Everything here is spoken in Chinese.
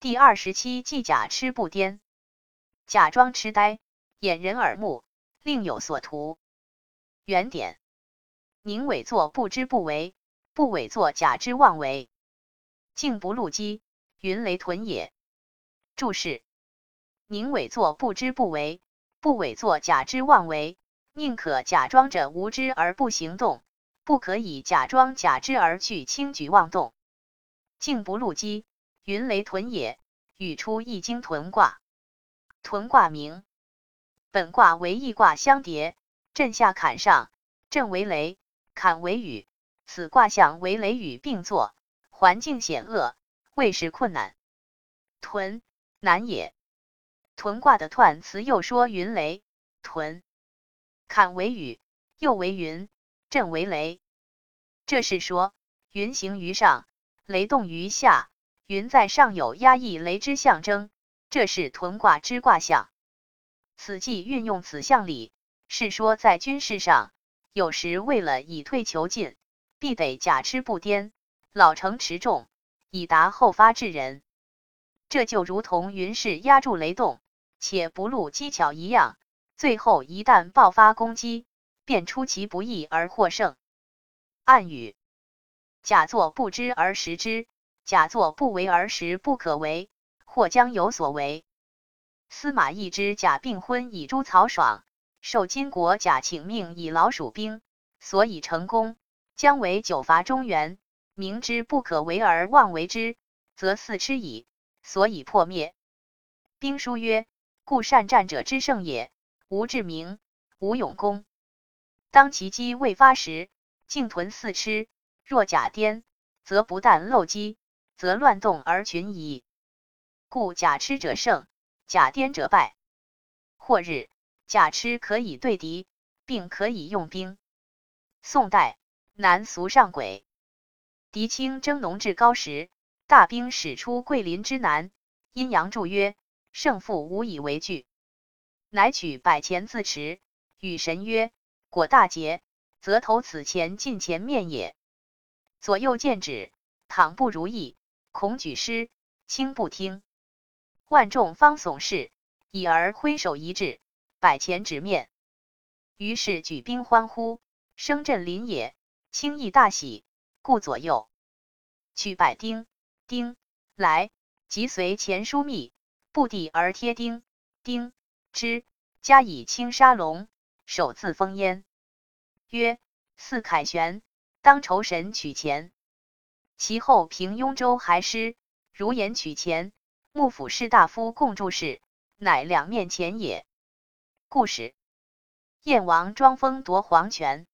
第二十七计假痴不癫，假装痴呆，掩人耳目，另有所图。原点：宁伪作不知不为，不伪作假之妄为。静不露机，云雷屯也。注释：宁伪作不知不为，不伪作假之妄为。宁可假装着无知而不行动，不可以假装假知而去轻举妄动。静不露机。云雷屯也，语出易经屯卦。屯卦名，本卦为易卦相叠，震下坎上，震为雷，坎为雨。此卦象为雷雨并作，环境险恶，未时困难。屯难也。屯卦的彖辞又说云雷屯，坎为雨，又为云，震为雷。这是说云行于上，雷动于下。云在上有压抑雷之象征，这是屯卦之卦象。此计运用此象理，是说在军事上，有时为了以退求进，必得假痴不颠，老成持重，以达后发制人。这就如同云势压住雷动，且不露机巧一样，最后一旦爆发攻击，便出其不意而获胜。暗语：假作不知而实之。假作不为而实不可为，或将有所为。司马懿之假病婚以诛曹爽，受金国假请命以老鼠兵，所以成功，将为九伐中原。明知不可为而妄为之，则四痴矣，所以破灭。兵书曰：故善战者之胜也，无智明，无勇功。当其机未发时，竟屯四痴。若假颠，则不但漏机。则乱动而群矣，故假痴者胜，假颠者败。或日，假痴可以对敌，并可以用兵。宋代南俗上轨，狄青征农至高时，大兵使出桂林之南，阴阳祝曰：“胜负无以为惧。”乃取百钱自持，与神曰：“果大捷，则投此钱进前面也。”左右见止，倘不如意。恐举师，轻不听。万众方悚事，已而挥手一掷，百钱直面。于是举兵欢呼，声震林野，轻易大喜，故左右取百丁，丁来，即随前书密，布地而贴丁，丁之，加以轻沙龙，首自封焉。曰：四凯旋，当酬神取钱。其后平雍州还师，如言取钱，幕府士大夫共注事，乃两面钱也。故事：燕王庄封夺皇权。